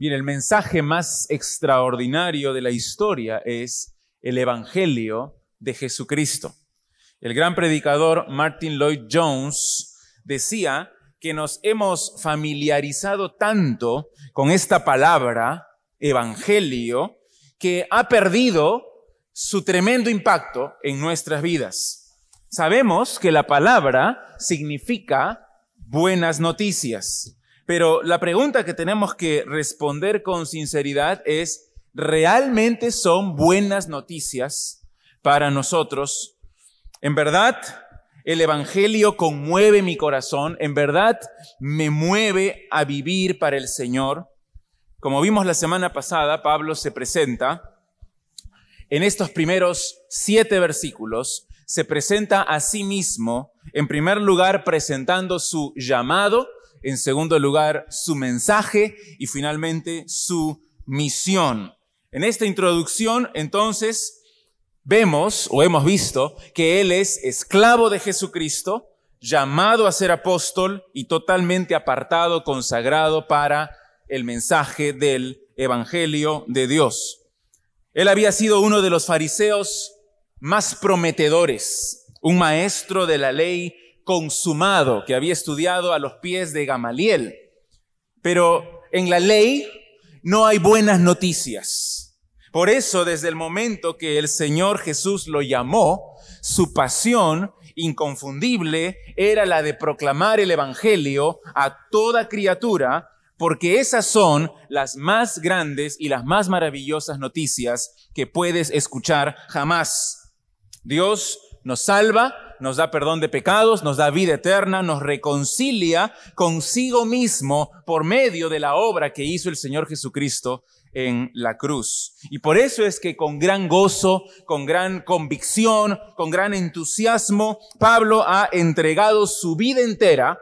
Bien, el mensaje más extraordinario de la historia es el Evangelio de Jesucristo. El gran predicador Martin Lloyd Jones decía que nos hemos familiarizado tanto con esta palabra, Evangelio, que ha perdido su tremendo impacto en nuestras vidas. Sabemos que la palabra significa buenas noticias. Pero la pregunta que tenemos que responder con sinceridad es, ¿realmente son buenas noticias para nosotros? En verdad, el Evangelio conmueve mi corazón, en verdad me mueve a vivir para el Señor. Como vimos la semana pasada, Pablo se presenta en estos primeros siete versículos, se presenta a sí mismo, en primer lugar presentando su llamado, en segundo lugar su mensaje y finalmente su misión. En esta introducción, entonces, vemos o hemos visto que Él es esclavo de Jesucristo, llamado a ser apóstol y totalmente apartado, consagrado para el mensaje del Evangelio de Dios. Él había sido uno de los fariseos más prometedores, un maestro de la ley consumado que había estudiado a los pies de Gamaliel. Pero en la ley no hay buenas noticias. Por eso, desde el momento que el Señor Jesús lo llamó, su pasión inconfundible era la de proclamar el Evangelio a toda criatura porque esas son las más grandes y las más maravillosas noticias que puedes escuchar jamás. Dios nos salva, nos da perdón de pecados, nos da vida eterna, nos reconcilia consigo mismo por medio de la obra que hizo el Señor Jesucristo en la cruz. Y por eso es que con gran gozo, con gran convicción, con gran entusiasmo, Pablo ha entregado su vida entera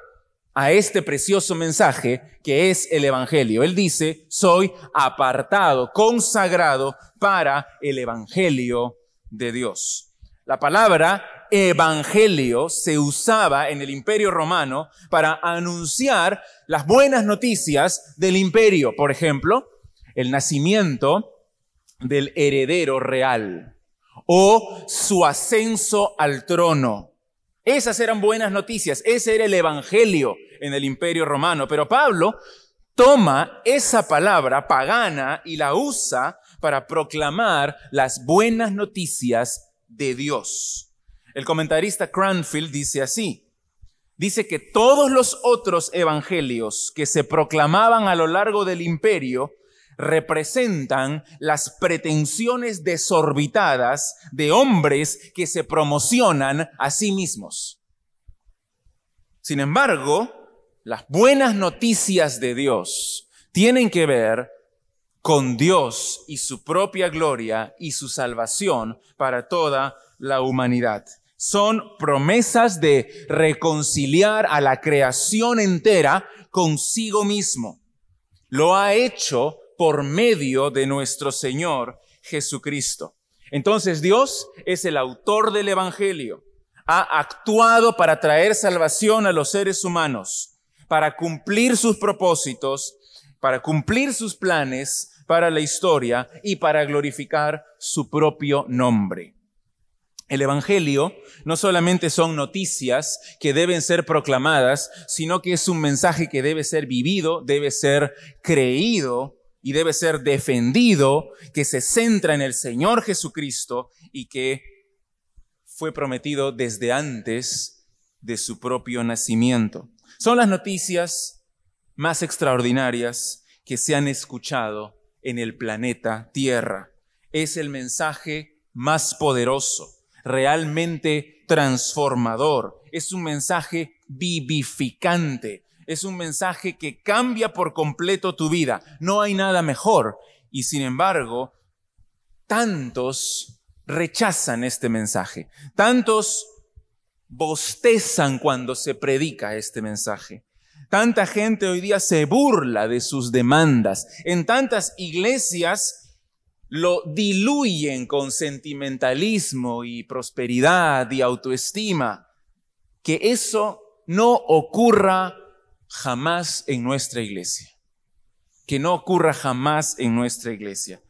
a este precioso mensaje que es el Evangelio. Él dice, soy apartado, consagrado para el Evangelio de Dios. La palabra Evangelio se usaba en el imperio romano para anunciar las buenas noticias del imperio. Por ejemplo, el nacimiento del heredero real o su ascenso al trono. Esas eran buenas noticias, ese era el Evangelio en el imperio romano. Pero Pablo toma esa palabra pagana y la usa para proclamar las buenas noticias de Dios. El comentarista Cranfield dice así, dice que todos los otros evangelios que se proclamaban a lo largo del imperio representan las pretensiones desorbitadas de hombres que se promocionan a sí mismos. Sin embargo, las buenas noticias de Dios tienen que ver con Dios y su propia gloria y su salvación para toda la humanidad. Son promesas de reconciliar a la creación entera consigo mismo. Lo ha hecho por medio de nuestro Señor Jesucristo. Entonces Dios es el autor del Evangelio. Ha actuado para traer salvación a los seres humanos para cumplir sus propósitos, para cumplir sus planes para la historia y para glorificar su propio nombre. El Evangelio no solamente son noticias que deben ser proclamadas, sino que es un mensaje que debe ser vivido, debe ser creído y debe ser defendido, que se centra en el Señor Jesucristo y que fue prometido desde antes de su propio nacimiento. Son las noticias más extraordinarias que se han escuchado en el planeta Tierra. Es el mensaje más poderoso, realmente transformador. Es un mensaje vivificante. Es un mensaje que cambia por completo tu vida. No hay nada mejor. Y sin embargo, tantos rechazan este mensaje. Tantos bostezan cuando se predica este mensaje. Tanta gente hoy día se burla de sus demandas. En tantas iglesias lo diluyen con sentimentalismo y prosperidad y autoestima. Que eso no ocurra jamás en nuestra iglesia. que no ocurra jamás en nuestra iglesia.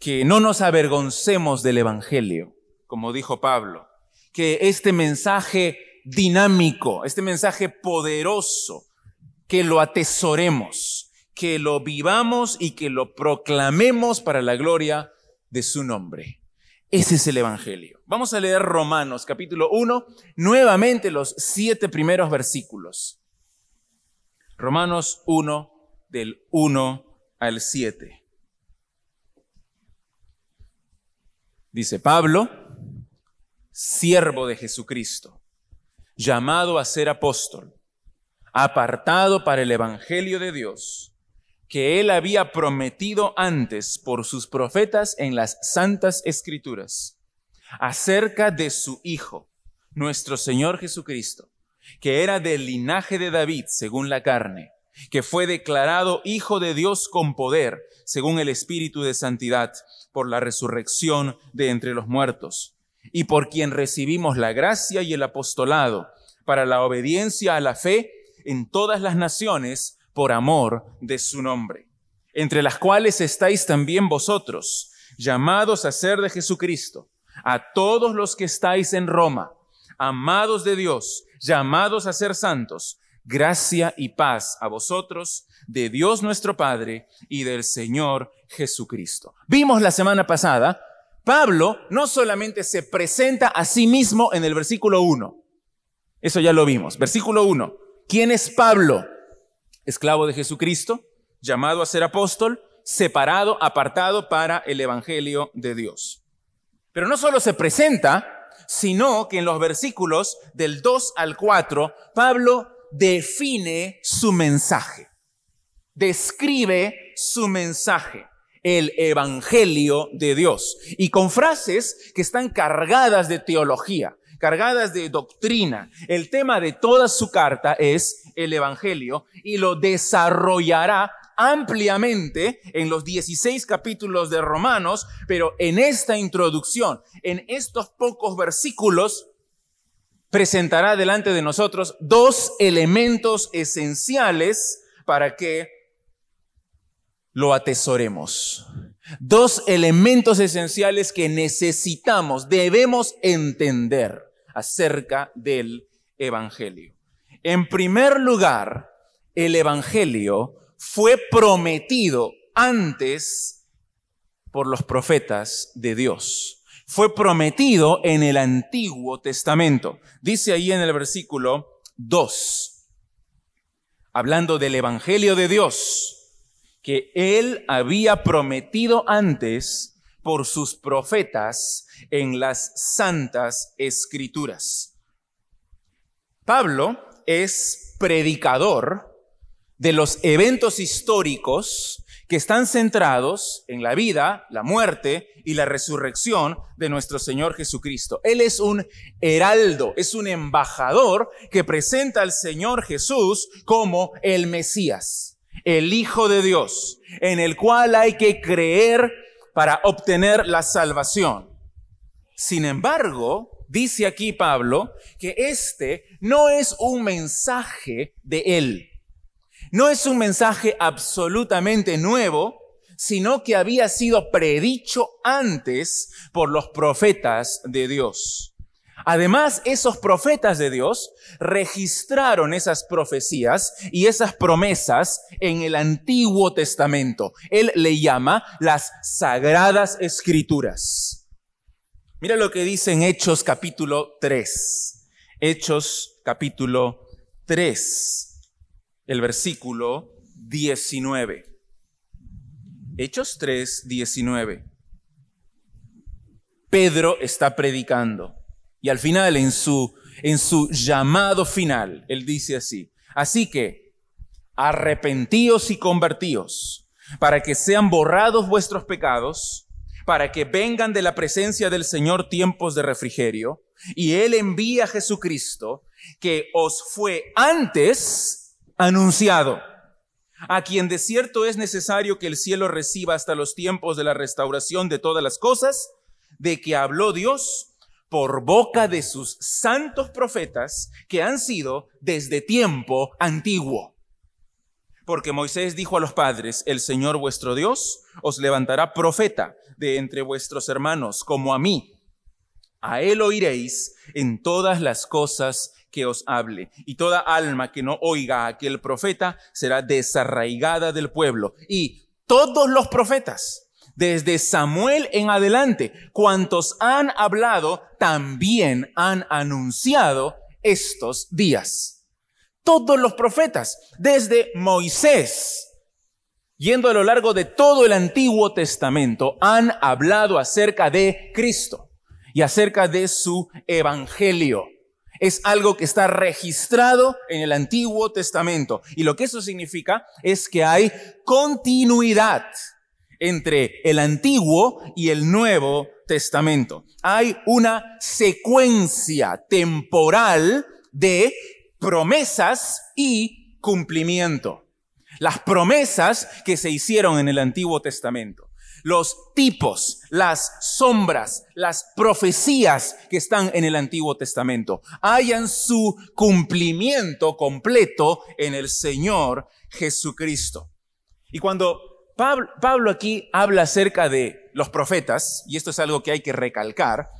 Que no nos avergoncemos del Evangelio, como dijo Pablo. Que este mensaje dinámico, este mensaje poderoso, que lo atesoremos, que lo vivamos y que lo proclamemos para la gloria de su nombre. Ese es el Evangelio. Vamos a leer Romanos capítulo 1, nuevamente los siete primeros versículos. Romanos 1, del 1 al 7. Dice Pablo, siervo de Jesucristo, llamado a ser apóstol, apartado para el Evangelio de Dios, que él había prometido antes por sus profetas en las santas escrituras, acerca de su Hijo, nuestro Señor Jesucristo, que era del linaje de David según la carne que fue declarado Hijo de Dios con poder, según el Espíritu de Santidad, por la resurrección de entre los muertos, y por quien recibimos la gracia y el apostolado para la obediencia a la fe en todas las naciones por amor de su nombre, entre las cuales estáis también vosotros, llamados a ser de Jesucristo, a todos los que estáis en Roma, amados de Dios, llamados a ser santos, Gracia y paz a vosotros, de Dios nuestro Padre y del Señor Jesucristo. Vimos la semana pasada, Pablo no solamente se presenta a sí mismo en el versículo 1, eso ya lo vimos. Versículo 1, ¿quién es Pablo? Esclavo de Jesucristo, llamado a ser apóstol, separado, apartado para el Evangelio de Dios. Pero no solo se presenta, sino que en los versículos del 2 al 4, Pablo define su mensaje, describe su mensaje, el Evangelio de Dios, y con frases que están cargadas de teología, cargadas de doctrina. El tema de toda su carta es el Evangelio y lo desarrollará ampliamente en los 16 capítulos de Romanos, pero en esta introducción, en estos pocos versículos, presentará delante de nosotros dos elementos esenciales para que lo atesoremos. Dos elementos esenciales que necesitamos, debemos entender acerca del Evangelio. En primer lugar, el Evangelio fue prometido antes por los profetas de Dios fue prometido en el Antiguo Testamento. Dice ahí en el versículo 2, hablando del Evangelio de Dios, que Él había prometido antes por sus profetas en las santas escrituras. Pablo es predicador de los eventos históricos que están centrados en la vida, la muerte y la resurrección de nuestro Señor Jesucristo. Él es un heraldo, es un embajador que presenta al Señor Jesús como el Mesías, el Hijo de Dios, en el cual hay que creer para obtener la salvación. Sin embargo, dice aquí Pablo que este no es un mensaje de Él. No es un mensaje absolutamente nuevo, sino que había sido predicho antes por los profetas de Dios. Además, esos profetas de Dios registraron esas profecías y esas promesas en el Antiguo Testamento. Él le llama las Sagradas Escrituras. Mira lo que dice en Hechos capítulo 3. Hechos capítulo 3 el versículo 19. Hechos 3, 19. Pedro está predicando y al final en su, en su llamado final, él dice así, así que arrepentíos y convertíos para que sean borrados vuestros pecados, para que vengan de la presencia del Señor tiempos de refrigerio, y Él envía a Jesucristo, que os fue antes anunciado, a quien de cierto es necesario que el cielo reciba hasta los tiempos de la restauración de todas las cosas, de que habló Dios por boca de sus santos profetas que han sido desde tiempo antiguo. Porque Moisés dijo a los padres, el Señor vuestro Dios os levantará profeta de entre vuestros hermanos, como a mí. A él oiréis en todas las cosas que os hable, y toda alma que no oiga a aquel profeta será desarraigada del pueblo. Y todos los profetas, desde Samuel en adelante, cuantos han hablado, también han anunciado estos días. Todos los profetas, desde Moisés, yendo a lo largo de todo el Antiguo Testamento, han hablado acerca de Cristo y acerca de su Evangelio. Es algo que está registrado en el Antiguo Testamento. Y lo que eso significa es que hay continuidad entre el Antiguo y el Nuevo Testamento. Hay una secuencia temporal de promesas y cumplimiento. Las promesas que se hicieron en el Antiguo Testamento los tipos, las sombras, las profecías que están en el Antiguo Testamento hayan su cumplimiento completo en el Señor Jesucristo. Y cuando Pablo, aquí habla acerca de los profetas, y esto es algo que hay que recalcar,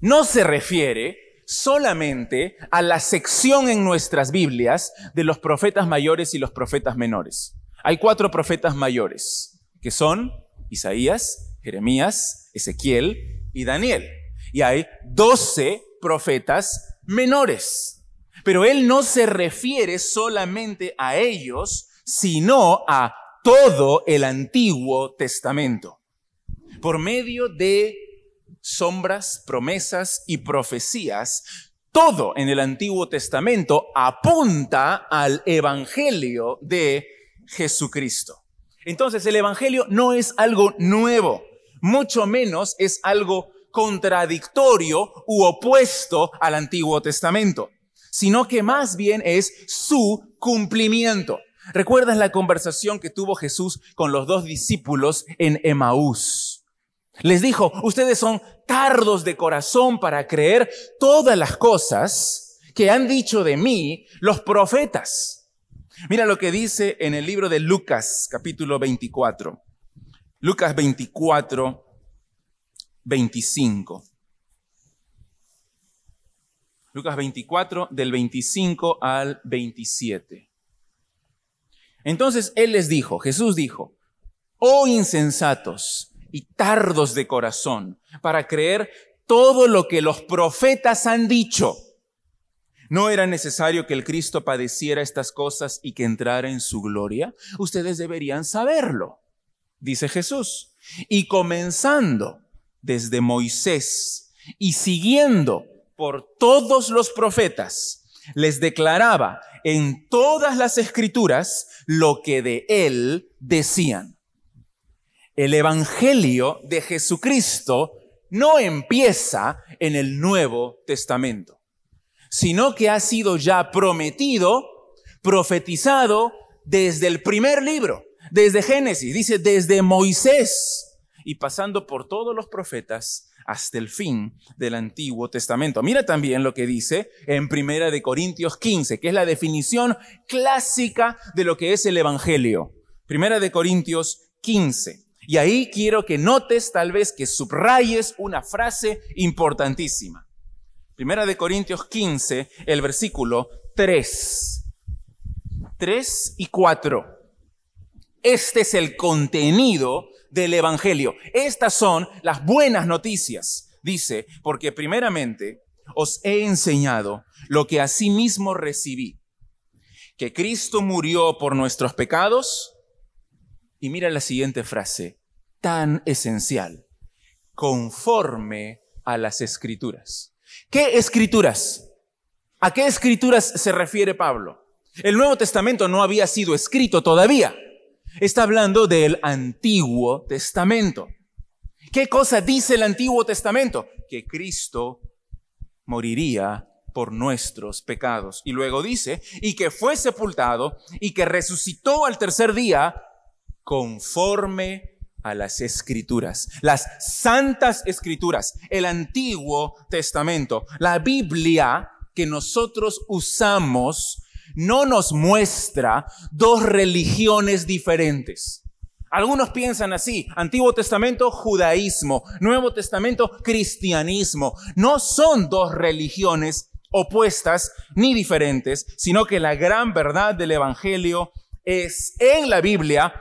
no se refiere solamente a la sección en nuestras Biblias de los profetas mayores y los profetas menores. Hay cuatro profetas mayores, que son Isaías, Jeremías, Ezequiel y Daniel. Y hay doce profetas menores. Pero él no se refiere solamente a ellos, sino a todo el Antiguo Testamento. Por medio de sombras, promesas y profecías, todo en el Antiguo Testamento apunta al Evangelio de Jesucristo. Entonces el Evangelio no es algo nuevo, mucho menos es algo contradictorio u opuesto al Antiguo Testamento, sino que más bien es su cumplimiento. ¿Recuerdas la conversación que tuvo Jesús con los dos discípulos en Emaús? Les dijo, ustedes son tardos de corazón para creer todas las cosas que han dicho de mí los profetas. Mira lo que dice en el libro de Lucas, capítulo 24. Lucas 24, 25. Lucas 24, del 25 al 27. Entonces Él les dijo, Jesús dijo, oh insensatos y tardos de corazón para creer todo lo que los profetas han dicho. ¿No era necesario que el Cristo padeciera estas cosas y que entrara en su gloria? Ustedes deberían saberlo, dice Jesús. Y comenzando desde Moisés y siguiendo por todos los profetas, les declaraba en todas las escrituras lo que de él decían. El Evangelio de Jesucristo no empieza en el Nuevo Testamento, sino que ha sido ya prometido, profetizado desde el primer libro, desde Génesis, dice desde Moisés y pasando por todos los profetas hasta el fin del Antiguo Testamento. Mira también lo que dice en Primera de Corintios 15, que es la definición clásica de lo que es el Evangelio. Primera de Corintios 15. Y ahí quiero que notes, tal vez que subrayes una frase importantísima. Primera de Corintios 15, el versículo 3. 3 y 4. Este es el contenido del Evangelio. Estas son las buenas noticias. Dice, porque primeramente os he enseñado lo que asimismo recibí, que Cristo murió por nuestros pecados y mira la siguiente frase, tan esencial, conforme a las escrituras. ¿Qué escrituras? ¿A qué escrituras se refiere Pablo? El Nuevo Testamento no había sido escrito todavía. Está hablando del Antiguo Testamento. ¿Qué cosa dice el Antiguo Testamento? Que Cristo moriría por nuestros pecados. Y luego dice, y que fue sepultado y que resucitó al tercer día conforme a las escrituras, las santas escrituras, el Antiguo Testamento, la Biblia que nosotros usamos no nos muestra dos religiones diferentes. Algunos piensan así, Antiguo Testamento, judaísmo, Nuevo Testamento, cristianismo. No son dos religiones opuestas ni diferentes, sino que la gran verdad del Evangelio es en la Biblia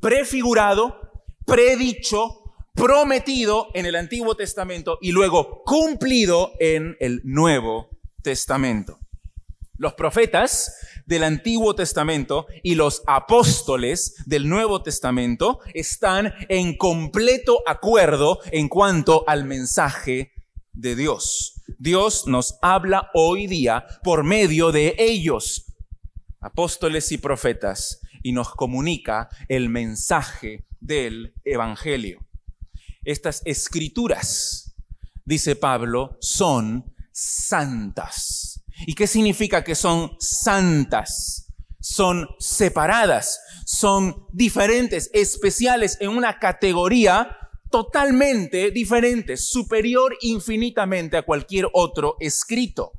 prefigurado, predicho, prometido en el Antiguo Testamento y luego cumplido en el Nuevo Testamento. Los profetas del Antiguo Testamento y los apóstoles del Nuevo Testamento están en completo acuerdo en cuanto al mensaje de Dios. Dios nos habla hoy día por medio de ellos, apóstoles y profetas, y nos comunica el mensaje del Evangelio. Estas escrituras, dice Pablo, son santas. ¿Y qué significa que son santas? Son separadas, son diferentes, especiales en una categoría totalmente diferente, superior infinitamente a cualquier otro escrito.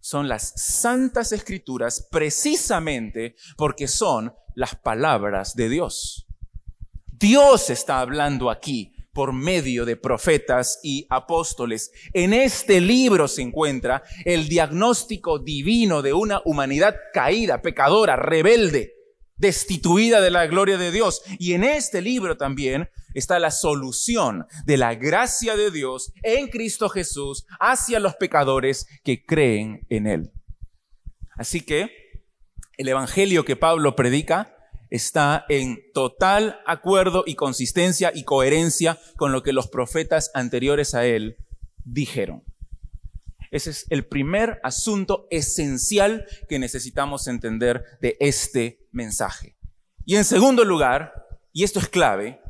Son las santas escrituras precisamente porque son las palabras de Dios. Dios está hablando aquí por medio de profetas y apóstoles. En este libro se encuentra el diagnóstico divino de una humanidad caída, pecadora, rebelde, destituida de la gloria de Dios. Y en este libro también está la solución de la gracia de Dios en Cristo Jesús hacia los pecadores que creen en Él. Así que el Evangelio que Pablo predica está en total acuerdo y consistencia y coherencia con lo que los profetas anteriores a él dijeron. Ese es el primer asunto esencial que necesitamos entender de este mensaje. Y en segundo lugar, y esto es clave,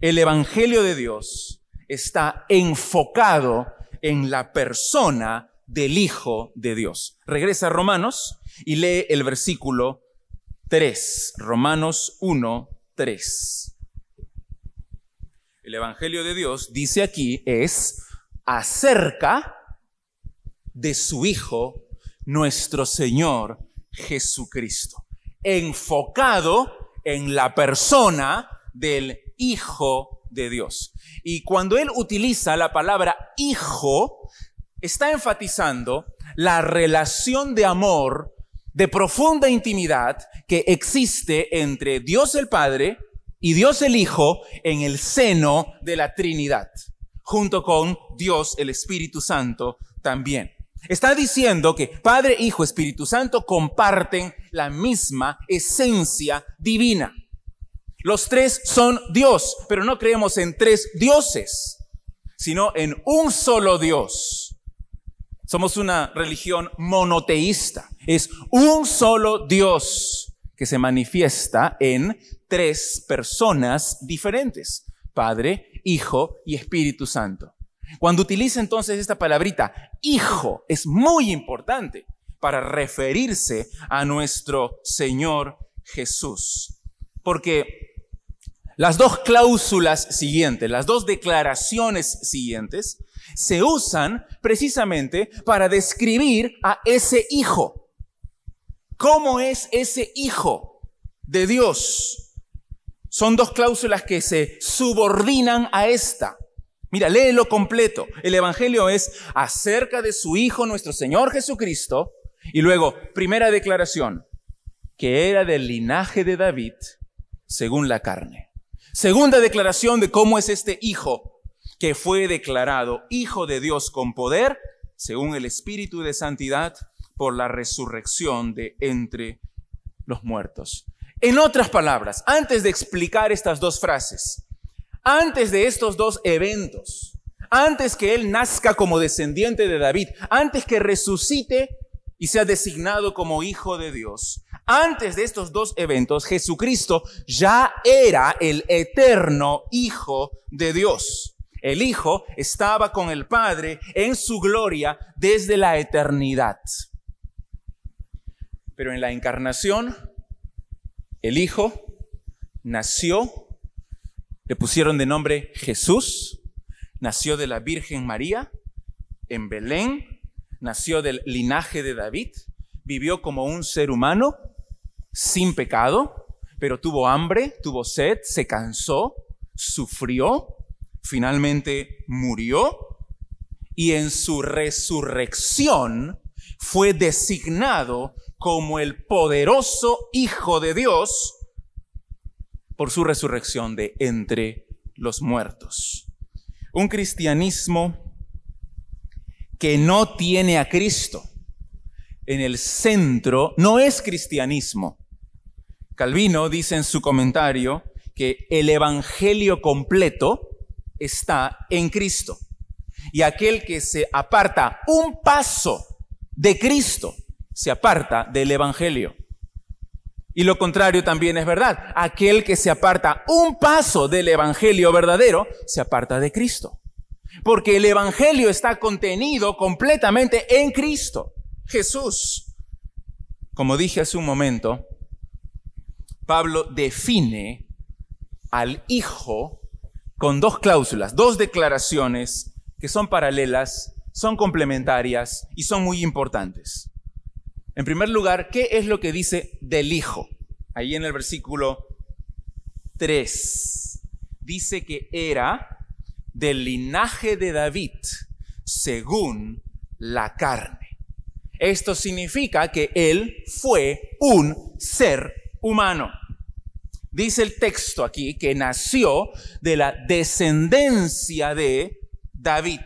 el Evangelio de Dios está enfocado en la persona del Hijo de Dios. Regresa a Romanos y lee el versículo 3, Romanos 1, 3. El Evangelio de Dios dice aquí es acerca de su Hijo, nuestro Señor Jesucristo, enfocado en la persona del Hijo de Dios. Y cuando él utiliza la palabra Hijo, está enfatizando la relación de amor de profunda intimidad que existe entre Dios el Padre y Dios el Hijo en el seno de la Trinidad, junto con Dios el Espíritu Santo también. Está diciendo que Padre, Hijo, Espíritu Santo comparten la misma esencia divina. Los tres son Dios, pero no creemos en tres dioses, sino en un solo Dios somos una religión monoteísta. Es un solo Dios que se manifiesta en tres personas diferentes. Padre, Hijo y Espíritu Santo. Cuando utiliza entonces esta palabrita, Hijo, es muy importante para referirse a nuestro Señor Jesús. Porque las dos cláusulas siguientes, las dos declaraciones siguientes, se usan precisamente para describir a ese hijo. ¿Cómo es ese hijo de Dios? Son dos cláusulas que se subordinan a esta. Mira, léelo completo. El Evangelio es acerca de su Hijo, nuestro Señor Jesucristo. Y luego, primera declaración, que era del linaje de David según la carne. Segunda declaración de cómo es este Hijo, que fue declarado Hijo de Dios con poder, según el Espíritu de Santidad, por la resurrección de entre los muertos. En otras palabras, antes de explicar estas dos frases, antes de estos dos eventos, antes que Él nazca como descendiente de David, antes que resucite y sea designado como Hijo de Dios, antes de estos dos eventos, Jesucristo ya era el eterno Hijo de Dios. El Hijo estaba con el Padre en su gloria desde la eternidad. Pero en la encarnación, el Hijo nació, le pusieron de nombre Jesús, nació de la Virgen María en Belén, nació del linaje de David, vivió como un ser humano sin pecado, pero tuvo hambre, tuvo sed, se cansó, sufrió, finalmente murió y en su resurrección fue designado como el poderoso Hijo de Dios por su resurrección de entre los muertos. Un cristianismo que no tiene a Cristo en el centro no es cristianismo. Calvino dice en su comentario que el Evangelio completo está en Cristo. Y aquel que se aparta un paso de Cristo, se aparta del Evangelio. Y lo contrario también es verdad. Aquel que se aparta un paso del Evangelio verdadero, se aparta de Cristo. Porque el Evangelio está contenido completamente en Cristo, Jesús. Como dije hace un momento, Pablo define al Hijo con dos cláusulas, dos declaraciones que son paralelas, son complementarias y son muy importantes. En primer lugar, ¿qué es lo que dice del Hijo? Ahí en el versículo 3 dice que era del linaje de David según la carne. Esto significa que él fue un ser humano. Dice el texto aquí que nació de la descendencia de David.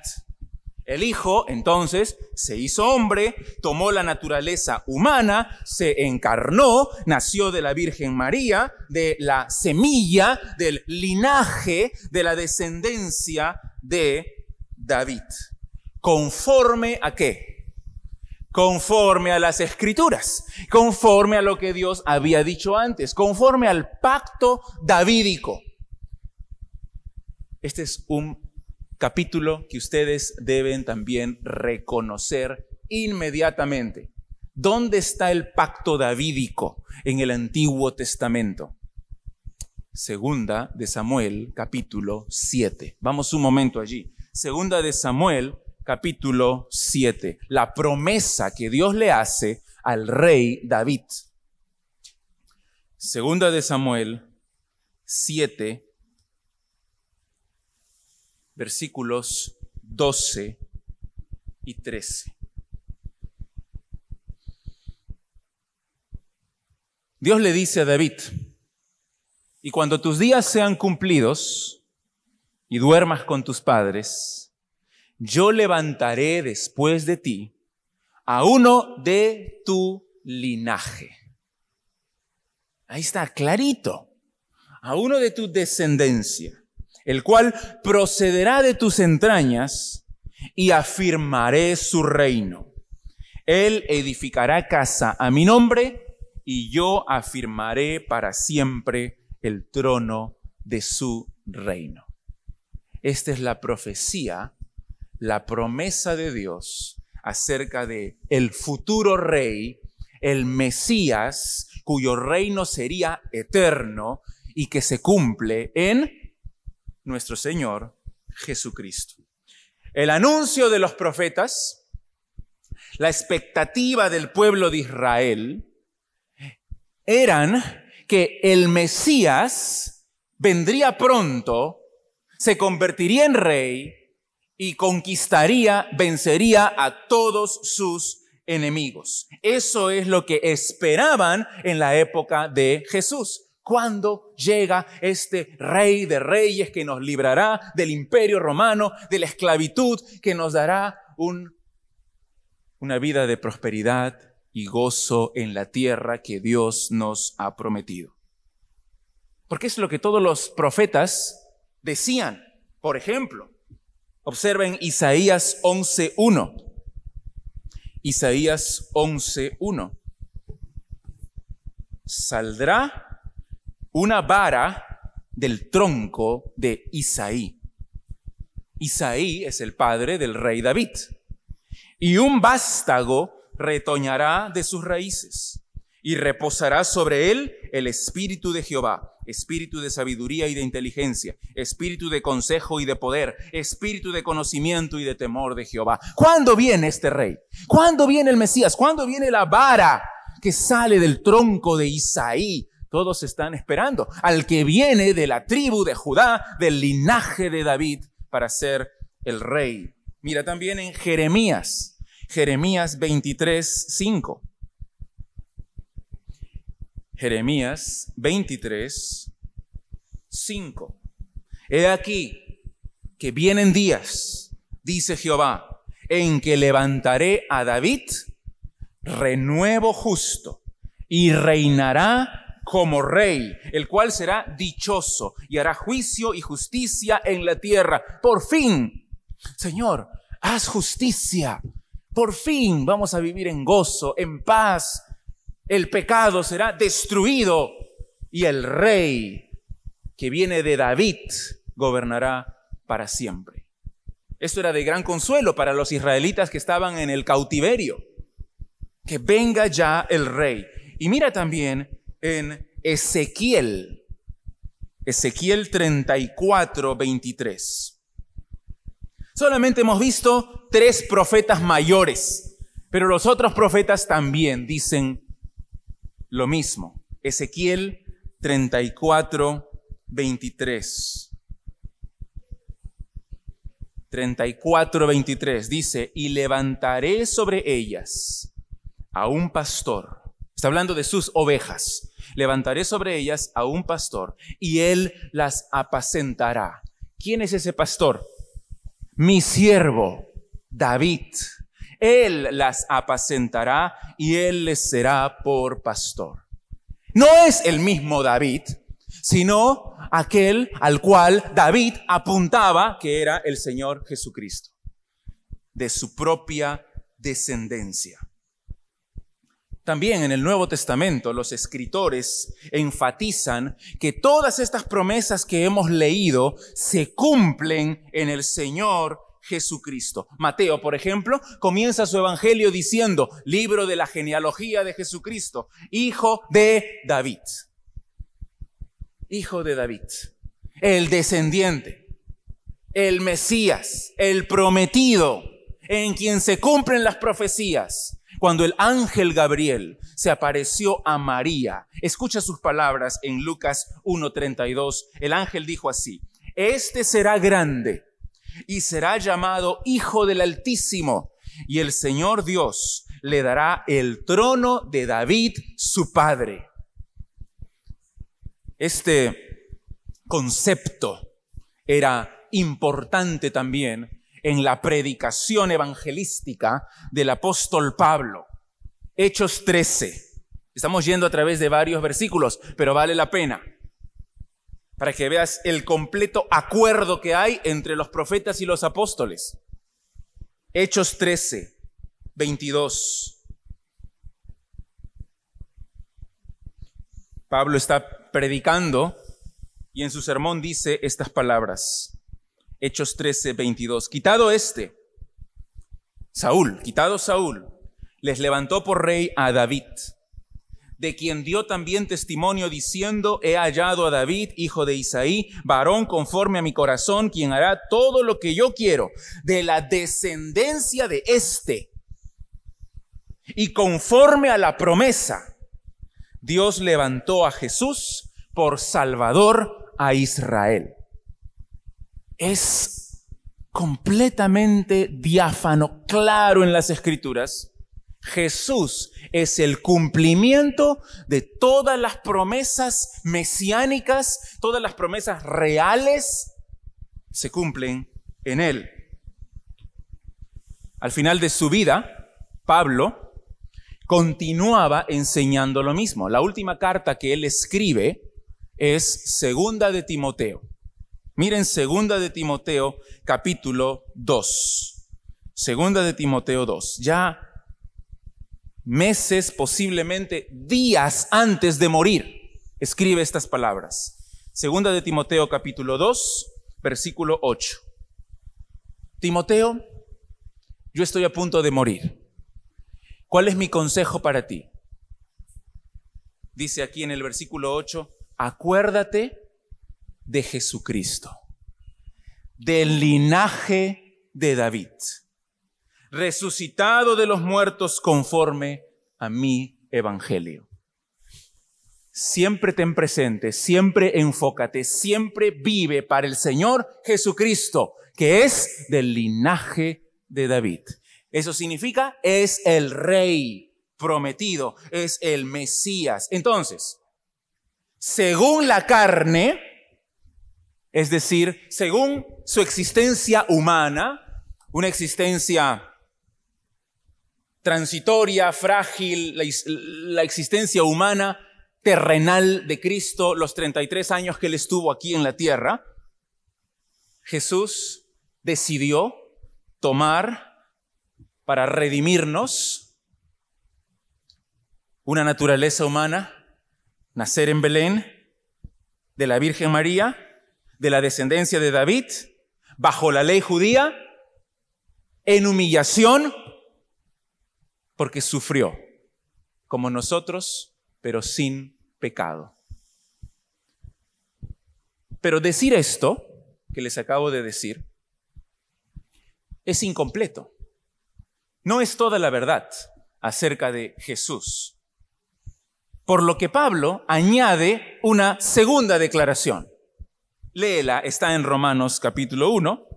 El Hijo entonces se hizo hombre, tomó la naturaleza humana, se encarnó, nació de la Virgen María, de la semilla, del linaje, de la descendencia de David. ¿Conforme a qué? Conforme a las escrituras, conforme a lo que Dios había dicho antes, conforme al pacto davídico. Este es un capítulo que ustedes deben también reconocer inmediatamente. ¿Dónde está el pacto davídico en el Antiguo Testamento? Segunda de Samuel, capítulo 7. Vamos un momento allí. Segunda de Samuel, capítulo 7. La promesa que Dios le hace al rey David. Segunda de Samuel 7, versículos 12 y 13. Dios le dice a David, y cuando tus días sean cumplidos y duermas con tus padres, yo levantaré después de ti a uno de tu linaje. Ahí está, clarito, a uno de tu descendencia el cual procederá de tus entrañas y afirmaré su reino. Él edificará casa a mi nombre y yo afirmaré para siempre el trono de su reino. Esta es la profecía, la promesa de Dios acerca de el futuro rey, el Mesías, cuyo reino sería eterno y que se cumple en nuestro Señor Jesucristo. El anuncio de los profetas, la expectativa del pueblo de Israel, eran que el Mesías vendría pronto, se convertiría en rey y conquistaría, vencería a todos sus enemigos. Eso es lo que esperaban en la época de Jesús cuándo llega este rey de reyes que nos librará del imperio romano, de la esclavitud, que nos dará un, una vida de prosperidad y gozo en la tierra que Dios nos ha prometido. Porque es lo que todos los profetas decían. Por ejemplo, observen Isaías 11.1. Isaías 11.1. Saldrá una vara del tronco de Isaí. Isaí es el padre del rey David. Y un vástago retoñará de sus raíces y reposará sobre él el espíritu de Jehová, espíritu de sabiduría y de inteligencia, espíritu de consejo y de poder, espíritu de conocimiento y de temor de Jehová. ¿Cuándo viene este rey? ¿Cuándo viene el Mesías? ¿Cuándo viene la vara que sale del tronco de Isaí? Todos están esperando al que viene de la tribu de Judá, del linaje de David, para ser el rey. Mira también en Jeremías, Jeremías 23, 5. Jeremías 23, 5. He aquí que vienen días, dice Jehová, en que levantaré a David renuevo justo y reinará como rey, el cual será dichoso y hará juicio y justicia en la tierra. Por fin, Señor, haz justicia. Por fin vamos a vivir en gozo, en paz, el pecado será destruido y el rey que viene de David gobernará para siempre. Esto era de gran consuelo para los israelitas que estaban en el cautiverio. Que venga ya el rey. Y mira también en Ezequiel, Ezequiel 34, 23. Solamente hemos visto tres profetas mayores, pero los otros profetas también dicen lo mismo. Ezequiel 34, 23. 34, 23 dice, y levantaré sobre ellas a un pastor. Está hablando de sus ovejas. Levantaré sobre ellas a un pastor y él las apacentará. ¿Quién es ese pastor? Mi siervo, David. Él las apacentará y Él les será por pastor. No es el mismo David, sino aquel al cual David apuntaba que era el Señor Jesucristo, de su propia descendencia. También en el Nuevo Testamento los escritores enfatizan que todas estas promesas que hemos leído se cumplen en el Señor Jesucristo. Mateo, por ejemplo, comienza su evangelio diciendo, libro de la genealogía de Jesucristo, hijo de David. Hijo de David, el descendiente, el Mesías, el prometido, en quien se cumplen las profecías. Cuando el ángel Gabriel se apareció a María, escucha sus palabras en Lucas 1.32, el ángel dijo así, este será grande y será llamado Hijo del Altísimo, y el Señor Dios le dará el trono de David, su padre. Este concepto era importante también en la predicación evangelística del apóstol Pablo. Hechos 13. Estamos yendo a través de varios versículos, pero vale la pena para que veas el completo acuerdo que hay entre los profetas y los apóstoles. Hechos 13, 22. Pablo está predicando y en su sermón dice estas palabras. Hechos 13, 22. Quitado este, Saúl, quitado Saúl, les levantó por rey a David de quien dio también testimonio diciendo, he hallado a David, hijo de Isaí, varón conforme a mi corazón, quien hará todo lo que yo quiero, de la descendencia de éste. Y conforme a la promesa, Dios levantó a Jesús por Salvador a Israel. Es completamente diáfano, claro en las escrituras, Jesús es el cumplimiento de todas las promesas mesiánicas, todas las promesas reales se cumplen en Él. Al final de su vida, Pablo continuaba enseñando lo mismo. La última carta que él escribe es Segunda de Timoteo. Miren Segunda de Timoteo capítulo 2. Segunda de Timoteo 2. Ya meses, posiblemente días antes de morir, escribe estas palabras. Segunda de Timoteo capítulo 2, versículo 8. Timoteo, yo estoy a punto de morir. ¿Cuál es mi consejo para ti? Dice aquí en el versículo 8, acuérdate de Jesucristo, del linaje de David, resucitado de los muertos conforme a mi evangelio. Siempre ten presente, siempre enfócate, siempre vive para el Señor Jesucristo, que es del linaje de David. Eso significa, es el rey prometido, es el Mesías. Entonces, según la carne, es decir, según su existencia humana, una existencia transitoria, frágil, la, existencia humana terrenal de Cristo, los 33 años que él estuvo aquí en la tierra, Jesús decidió tomar para redimirnos una naturaleza humana, nacer en Belén, de la Virgen María, de la descendencia de David, bajo la ley judía, en humillación, porque sufrió, como nosotros, pero sin pecado. Pero decir esto, que les acabo de decir, es incompleto. No es toda la verdad acerca de Jesús. Por lo que Pablo añade una segunda declaración. Léela, está en Romanos capítulo 1,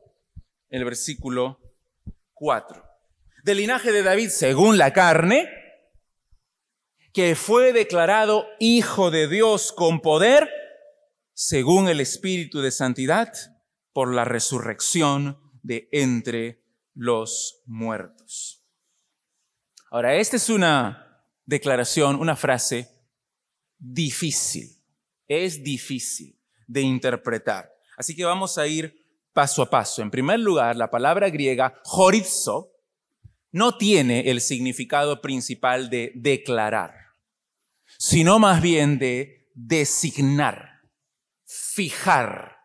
el versículo 4. Del linaje de David según la carne, que fue declarado Hijo de Dios con poder, según el Espíritu de Santidad, por la resurrección de entre los muertos. Ahora, esta es una declaración, una frase difícil, es difícil de interpretar. Así que vamos a ir paso a paso. En primer lugar, la palabra griega horizo no tiene el significado principal de declarar sino más bien de designar, fijar,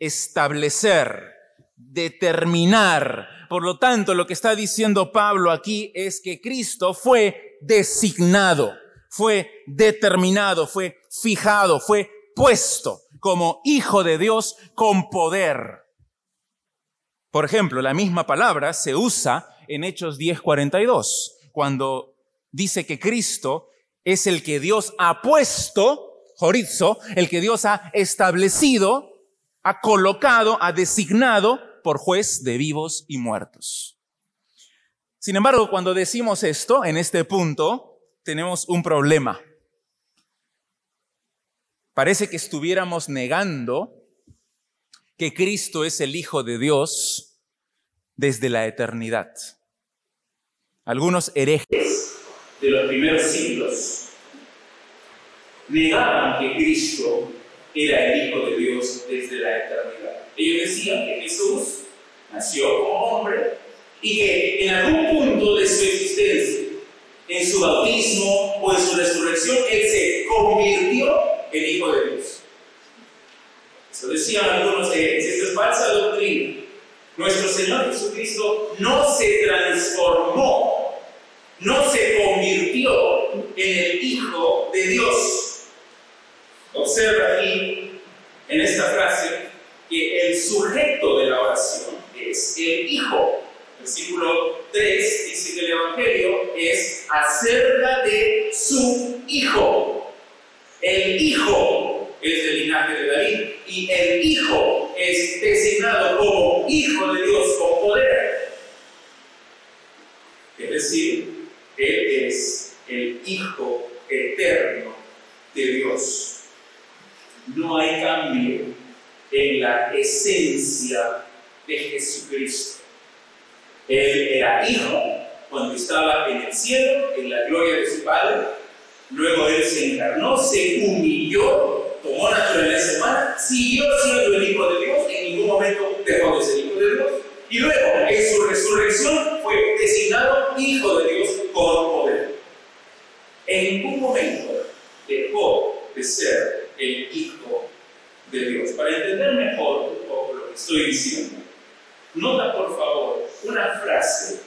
establecer, determinar. Por lo tanto, lo que está diciendo Pablo aquí es que Cristo fue designado, fue determinado, fue fijado, fue puesto como hijo de Dios con poder. Por ejemplo, la misma palabra se usa en Hechos 10:42, cuando dice que Cristo es el que Dios ha puesto, jorizo, el que Dios ha establecido, ha colocado, ha designado por juez de vivos y muertos. Sin embargo, cuando decimos esto, en este punto, tenemos un problema. Parece que estuviéramos negando que Cristo es el Hijo de Dios desde la eternidad. Algunos herejes de los primeros siglos negaban que Cristo era el Hijo de Dios desde la eternidad. Ellos decían que Jesús nació como hombre y que en algún punto de su existencia, en su bautismo o en su resurrección, Él se convirtió en Hijo de Dios. Eso decían algunos, que esto es falsa doctrina. Nuestro Señor Jesucristo no se transformó no se convirtió en el Hijo de Dios. Observa aquí en esta frase que el sujeto de la oración es el Hijo. Versículo 3 dice que el Evangelio es acerca de su Hijo. El Hijo es del linaje de David y el Hijo es designado como Hijo de Dios con poder. Es decir, él es el Hijo eterno de Dios. No hay cambio en la esencia de Jesucristo. Él era hijo cuando estaba en el cielo, en la gloria de su Padre. Luego Él se encarnó, se humilló, tomó naturaleza humana, siguió siendo el Hijo de Dios, en ningún momento dejó de ser Hijo de Dios. Y luego, en su resurrección, fue designado Hijo de Dios con poder. En ningún momento dejó de ser el Hijo de Dios. Para entender mejor un poco lo que estoy diciendo, nota por favor una frase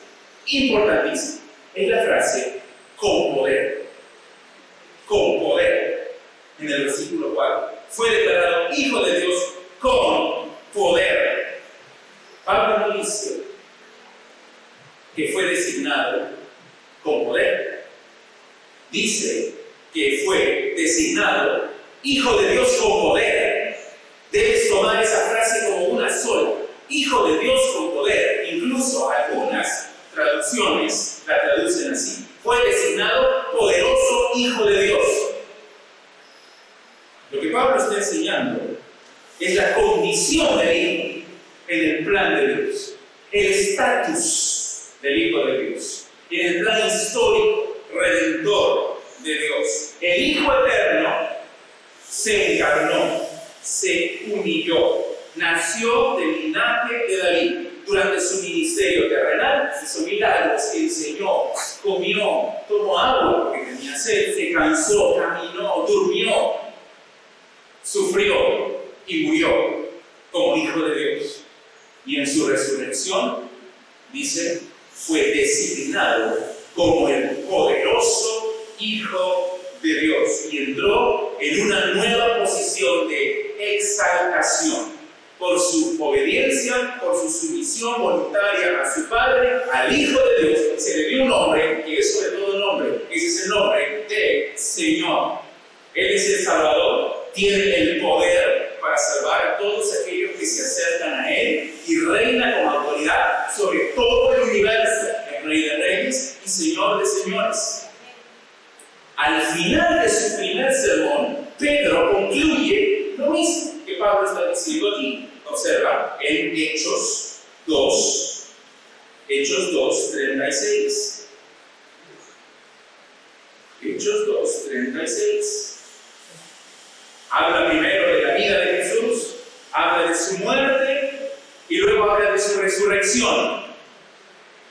importantísima. Es la frase con poder. Con poder. En el versículo 4. fue declarado Hijo de Dios con poder. Pablo no dice que fue designado con poder. Dice que fue designado Hijo de Dios con poder. Debes tomar esa frase como una sola. Hijo de Dios con poder. Incluso algunas traducciones la traducen así. Fue designado poderoso Hijo de Dios. Lo que Pablo está enseñando es la condición del Hijo en el plan de Dios, el estatus del Hijo de Dios, en el plan histórico, redentor de Dios. El Hijo eterno se encarnó, se humilló, nació del linaje de David. Durante su ministerio terrenal hizo milagros, enseñó, comió, tomó agua porque tenía sed, se cansó, caminó, durmió, sufrió y murió como hijo de Dios. Y en su resurrección, dice, fue designado como el poderoso Hijo de Dios y entró en una nueva posición de exaltación por su obediencia, por su sumisión voluntaria a su Padre, al Hijo de Dios, se le dio un nombre, que es sobre todo nombre, ese es el nombre de Señor. Él es el Salvador, tiene el poder para salvar a todos aquellos que se acercan a Él y reina con autoridad sobre todo el universo, el Rey de Reyes y Señor de Señores. Al final de su primer sermón, Pedro concluye lo mismo que Pablo está diciendo aquí. Observa en Hechos 2, Hechos 2, 36. Hechos 2, 36. Habla primero de la vida de Jesús, habla de su muerte y luego habla de su resurrección.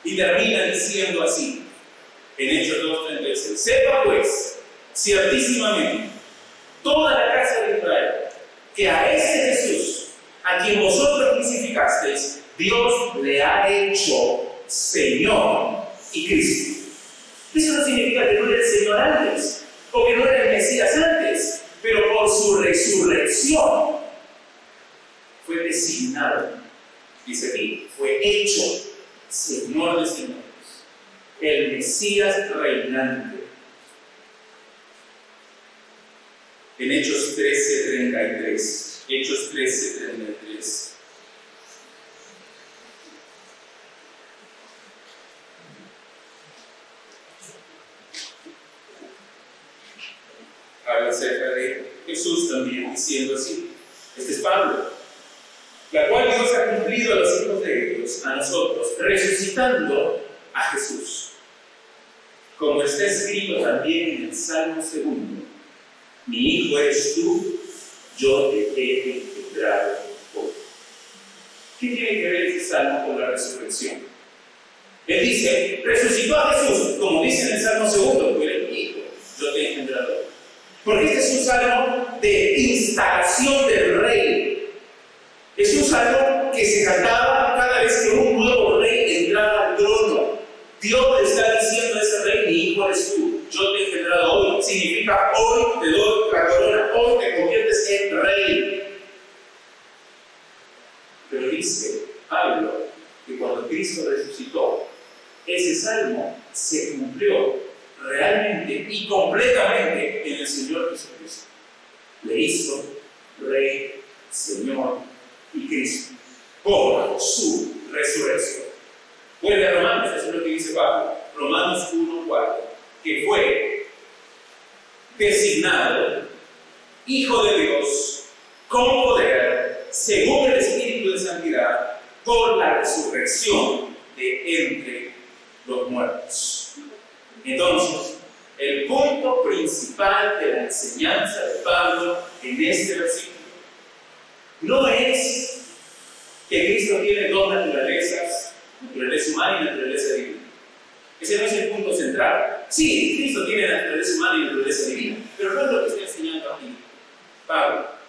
Y termina diciendo así, en Hechos 2.36, sepa pues, ciertísimamente, toda la casa de Israel, que a ese Jesús, a quien vosotros crucificasteis, Dios le ha hecho Señor y Cristo. Eso no significa que no era el Señor antes, o que no era el Mesías antes, pero por su resurrección fue designado, dice aquí, fue hecho Señor de señores, el Mesías reinante. En Hechos 13:33, Hechos 13:33. Habla acerca de Jesús también diciendo así. Este es Pablo, la cual Dios ha cumplido a los hijos de ellos, a nosotros, resucitando a Jesús. Como está escrito también en el Salmo segundo, mi hijo eres tú, yo te he engendrado hoy. ¿Qué tiene que ver este salmo con la resurrección? Él dice, resucitó a Jesús, como dice en el Salmo segundo, tú eres mi hijo, yo te he engendrado hoy. Porque este es un salmo de instalación del rey. Es un salmo que se cantaba cada vez que un nuevo rey entraba al trono. Dios le está diciendo a ese rey, mi hijo eres tú, yo te he engendrado hoy. Significa hoy te doy la corona, hoy te rey. Pero dice Pablo que cuando Cristo resucitó, ese salmo se cumplió realmente y completamente en el Señor Jesucristo. Le hizo Rey, Señor y Cristo por su resurrección. Vuelve a Romanos, eso es lo que dice Pablo, Romanos 1, 4, que fue designado Hijo de Dios con poder, según el Espíritu de Santidad, por la resurrección de entre los muertos. Entonces, el punto principal de la enseñanza de Pablo en este versículo no es que Cristo tiene dos naturalezas, naturaleza humana y naturaleza divina. Ese no es el punto central. Sí, Cristo tiene naturaleza humana y naturaleza divina, pero no es lo que está enseñando aquí Pablo.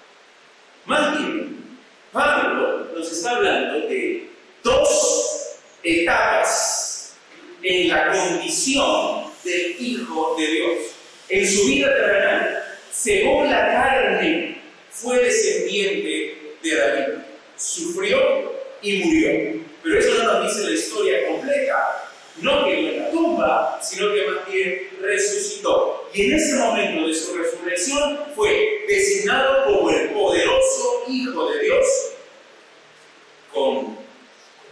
Más bien, Pablo nos está hablando de dos etapas en la condición del Hijo de Dios. En su vida terrenal, según la carne, fue descendiente de David, sufrió y murió. Pero eso no nos dice la historia completa. No quedó en la tumba, sino que más bien resucitó. Y en ese momento de su resurrección fue designado como el poderoso Hijo de Dios, con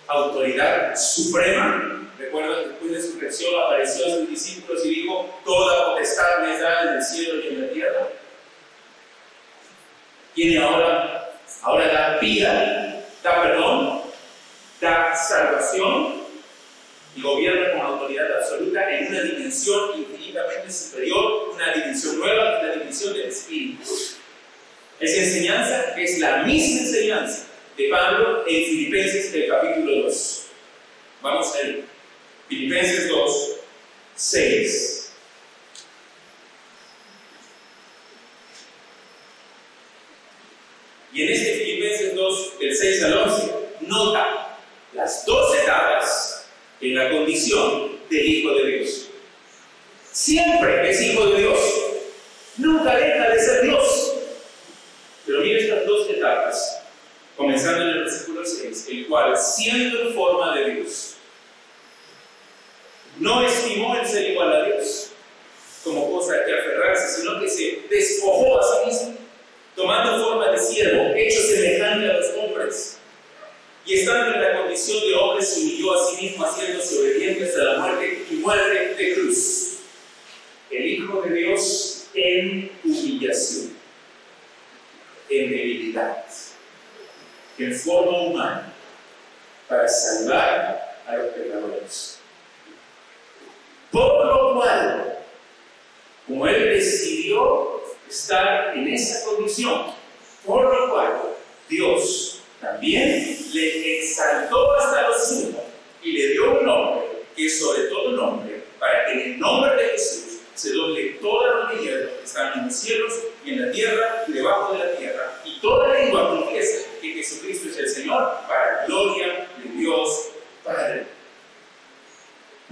autoridad suprema. Recuerda, después de su resurrección apareció a sus discípulos y dijo, toda potestad me da en el cielo y en la tierra. Tiene ahora, ahora da vida, da perdón, da salvación y gobierna con autoridad absoluta en una dimensión infinitamente superior, una dimensión nueva, una dimensión del Espíritu. Esa enseñanza es la misma enseñanza de Pablo en Filipenses del capítulo 2. Vamos a ir. Filipenses 2, 6. Y en este Filipenses 2, del 6 al 11, nota las dos etapas en la condición del Hijo de Dios. Siempre es Hijo de Dios, nunca deja de ser Dios. Pero mire estas dos etapas, comenzando en el versículo 6, el cual, siendo en forma de Dios, no estimó el ser igual a Dios como cosa que aferrarse, sino que se despojó a sí mismo, tomando forma de siervo, hecho semejante a los hombres y estando en la condición de hombre se humilló a sí mismo haciéndose obediente hasta la muerte y muerte de cruz. El Hijo de Dios en humillación, en debilidad, en forma humana, para salvar a los pecadores. Por lo cual, como Él decidió estar en esa condición, por lo cual Dios también le exaltó hasta lo sumo y le dio un nombre que es sobre todo nombre, para que en el nombre de Jesús se doble toda rodilla de que están en los cielos y en la tierra y debajo de la tierra, y toda lengua confiese que Jesucristo es el Señor, para gloria de Dios Padre.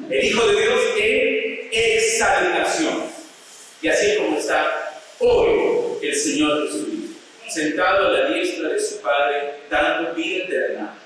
El Hijo de Dios en exaltación. Y así como está hoy el Señor Jesucristo sentado a la diestra de su Padre, dando vida eterna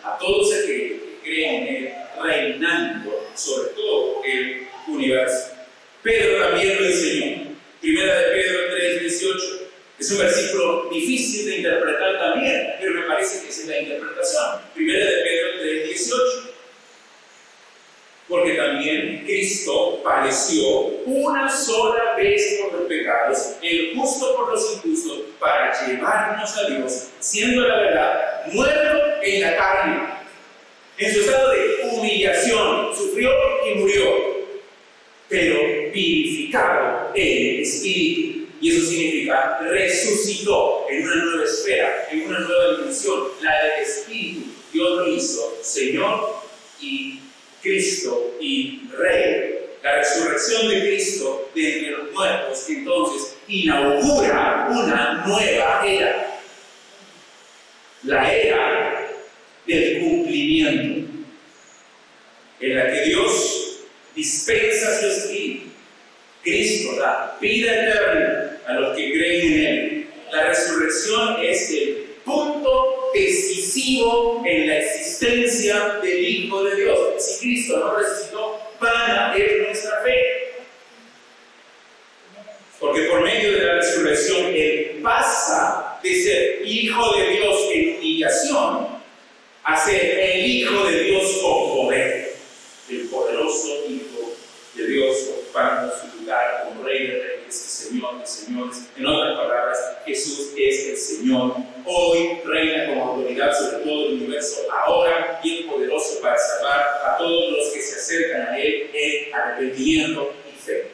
Hoy reina con autoridad sobre todo el universo, ahora y es poderoso para salvar a todos los que se acercan a Él en arrepentimiento y fe.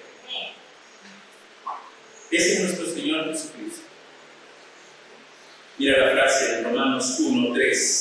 Ese es nuestro Señor Jesucristo. Mira la frase de Romanos 1, 3.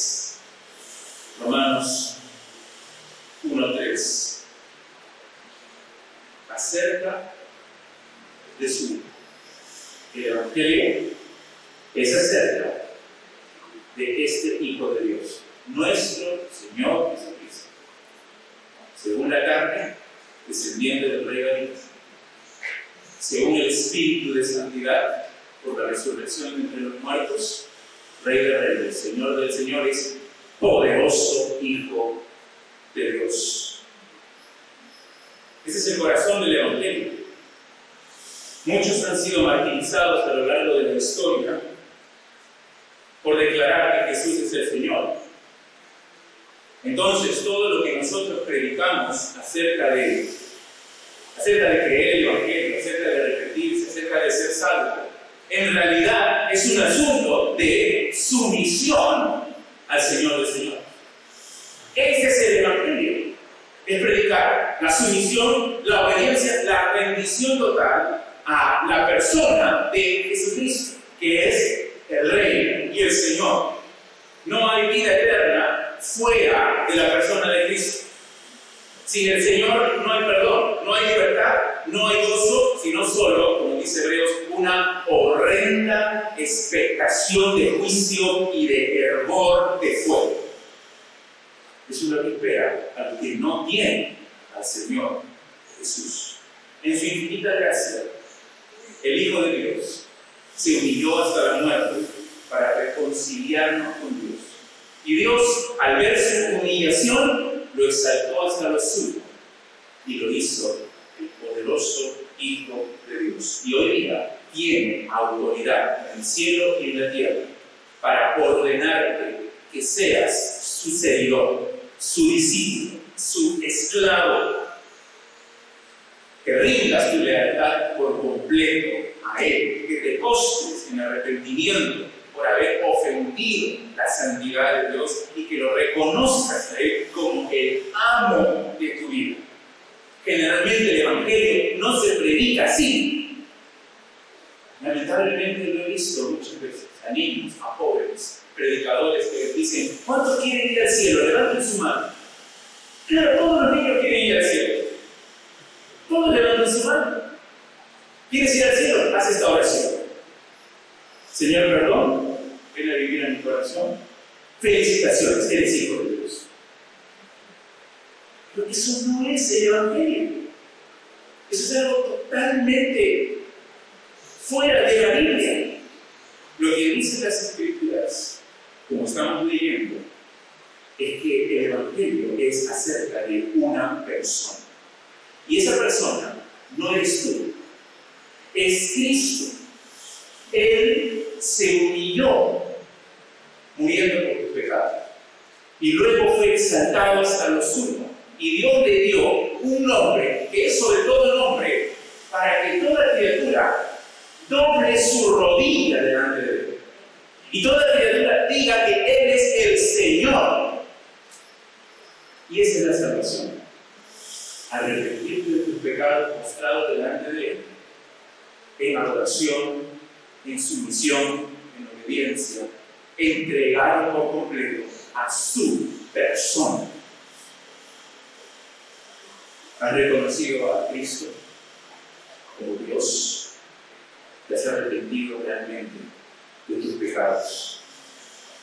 Gozo, sino solo, como dice Hebreos, una horrenda expectación de juicio y de hervor de fuego. Es lo que espera al que no tiene al Señor Jesús. En su infinita gracia, el Hijo de Dios se humilló hasta la muerte para reconciliarnos con Dios. Y Dios, al ver su humillación, lo exaltó hasta lo suyo y lo hizo el poderoso Hijo de Dios. Y hoy día tiene autoridad en el cielo y en la tierra para ordenarte que seas su seguidor, su discípulo, su esclavo, que rindas tu lealtad por completo a Él, que te costes en arrepentimiento por haber ofendido la santidad de Dios y que lo reconozcas a Él como el amo de tu vida. Generalmente el Evangelio no se predica así. Lamentablemente lo he visto muchas veces a niños, a jóvenes, predicadores que les dicen, ¿cuántos quieren ir al cielo? Levanten su mano. Claro, todos los niños quieren ir al cielo. Todos levanten su mano. ¿Quieres ir al cielo? Haz esta oración. Señor, perdón, ven a vivir en mi corazón. Felicitaciones, eres hijo eso no es el Evangelio. Eso es algo totalmente fuera de la Biblia. Lo que dicen las Escrituras, como estamos leyendo, es que el Evangelio es acerca de una persona. Y esa persona no eres tú, es Cristo. Él se humilló muriendo por tus pecados. Y luego fue exaltado hasta lo sumo. Y Dios le dio un nombre, que es sobre todo nombre, para que toda criatura doble su rodilla delante de Él. Y toda criatura diga que Él es el Señor. Y esa es la salvación. Arrepentirte de tus pecados mostrados delante de Él, en adoración, en sumisión, en obediencia, entregado por completo a su persona. Has reconocido a Cristo como Dios, te has arrepentido realmente de tus pecados.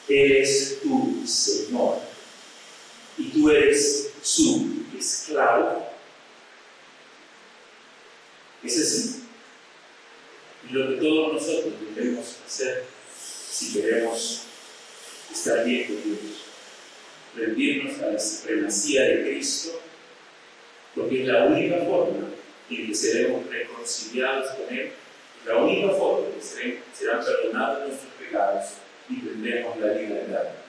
Él es tu Señor y tú eres su esclavo. Es así. Y lo que todos nosotros debemos hacer si queremos estar bien con Dios, rendirnos a la supremacía de Cristo, porque es la única forma en que seremos reconciliados con Él, la única forma en que serán perdonados nuestros pecados y tendremos la vida eterna.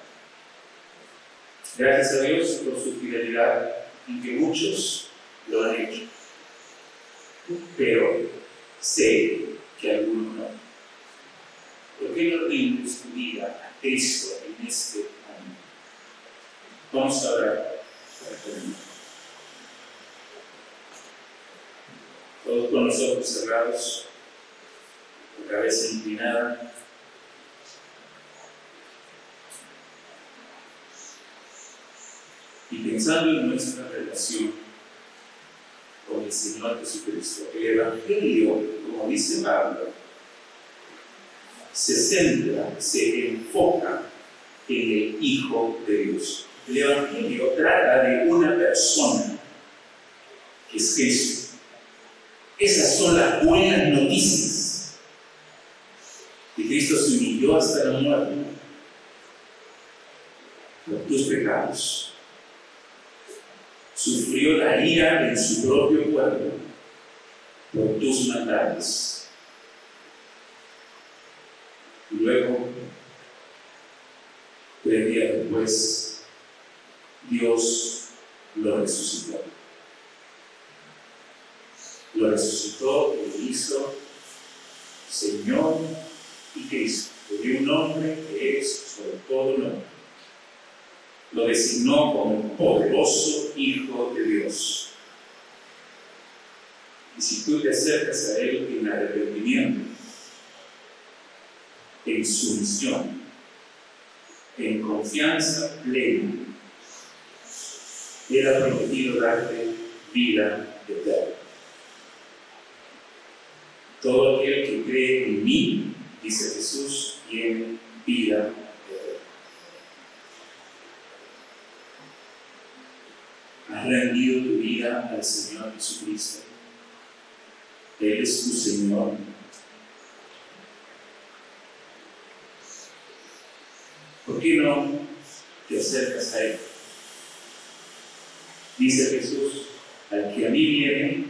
Gracias a Dios por su fidelidad y que muchos lo han hecho. Pero sé que algunos no. ¿Por qué no rindes tu vida a Cristo en este momento? Vamos a orar para terminar. Todos con los ojos cerrados, con cabeza inclinada. Y pensando en nuestra relación con el Señor Jesucristo, el Evangelio, como dice Pablo, se centra, se enfoca en el Hijo de Dios. El Evangelio trata de una persona, que es Cristo. Esas son las buenas noticias. Cristo se humilló hasta la muerte por tus pecados. Sufrió la ira en su propio cuerpo por tus maldades. Y luego, tres días después, Dios lo resucitó. Resucitó lo hizo Señor y Cristo. Le dio un nombre que es sobre todo nombre. Lo designó como poderoso Hijo de Dios. Y si tú te acercas a Él en arrepentimiento, en sumisión, en confianza plena, Él ha prometido darte vida eterna. Todo aquel que cree en mí, dice Jesús, tiene vida. Has rendido tu vida al Señor Jesucristo. Él es tu Señor. ¿Por qué no te acercas a Él? Dice Jesús, al que a mí viene,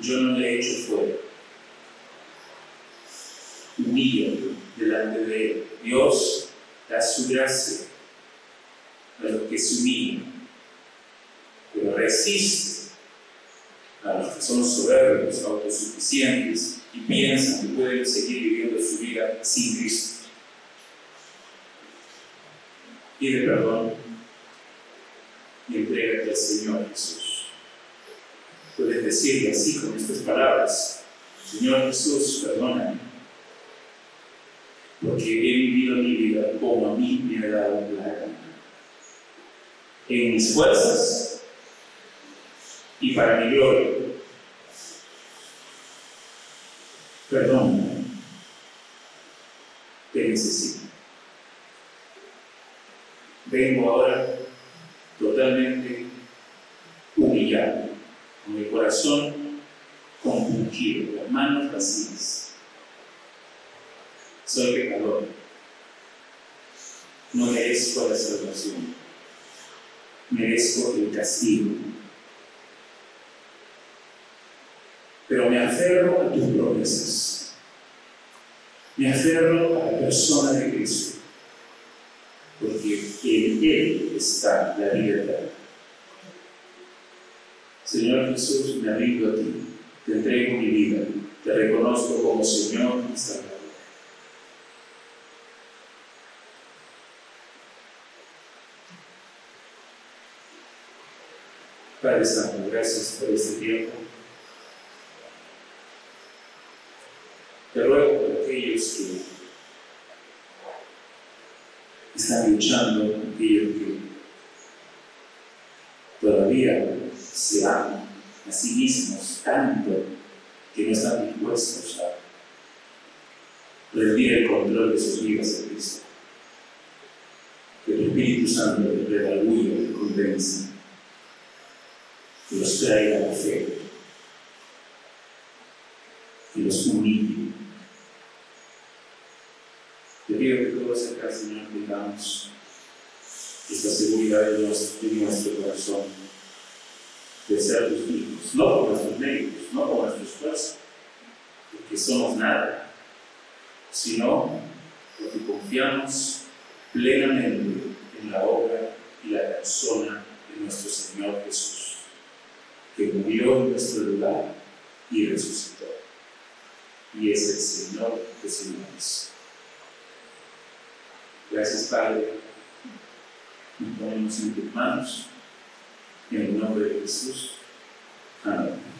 yo no le echo fuera. Humíllate delante de. Dios da su gracia a los que se humillan, pero resiste a los que son soberbios, autosuficientes y piensan que pueden seguir viviendo su vida sin Cristo. Pide perdón y entrégate al Señor Jesús. Puedes decirle así con estas palabras, Señor Jesús, perdóname, porque he vivido mi vida como a mí me ha dado la gana. En mis fuerzas y para mi gloria. Perdóname. Te necesito. Vengo ahora totalmente humillado, con el corazón compungido, las manos vacías. Soy pecador. No merezco la salvación. Merezco el castigo. Pero me aferro a tus promesas. Me aferro a la persona de Cristo. Porque en Él está la eterna. Señor Jesús, me rindo a ti. Te entrego mi vida. Te reconozco como Señor y Salvador. Padre Santo, gracias por este tiempo. Te ruego por aquellos que están luchando, aquellos que todavía se aman a sí mismos tanto que no están dispuestos a rendir el control de sus vidas a Cristo. Que tu Espíritu Santo les redarguye, les convence, que los traiga a la fe, que los humille. Te pido que todos acá, Señor, tengamos esta seguridad de, nos- de nuestro corazón, de ser tus hijos, no por nuestros méritos, no por nuestro esfuerzo, porque somos nada, sino porque confiamos plenamente en la obra y la persona de nuestro Señor Jesús, que murió en nuestro lugar y resucitó. Y es el Señor de señores. Gracias, Padre. Nos ponemos en tus manos. En el nombre de Jesús. Amén.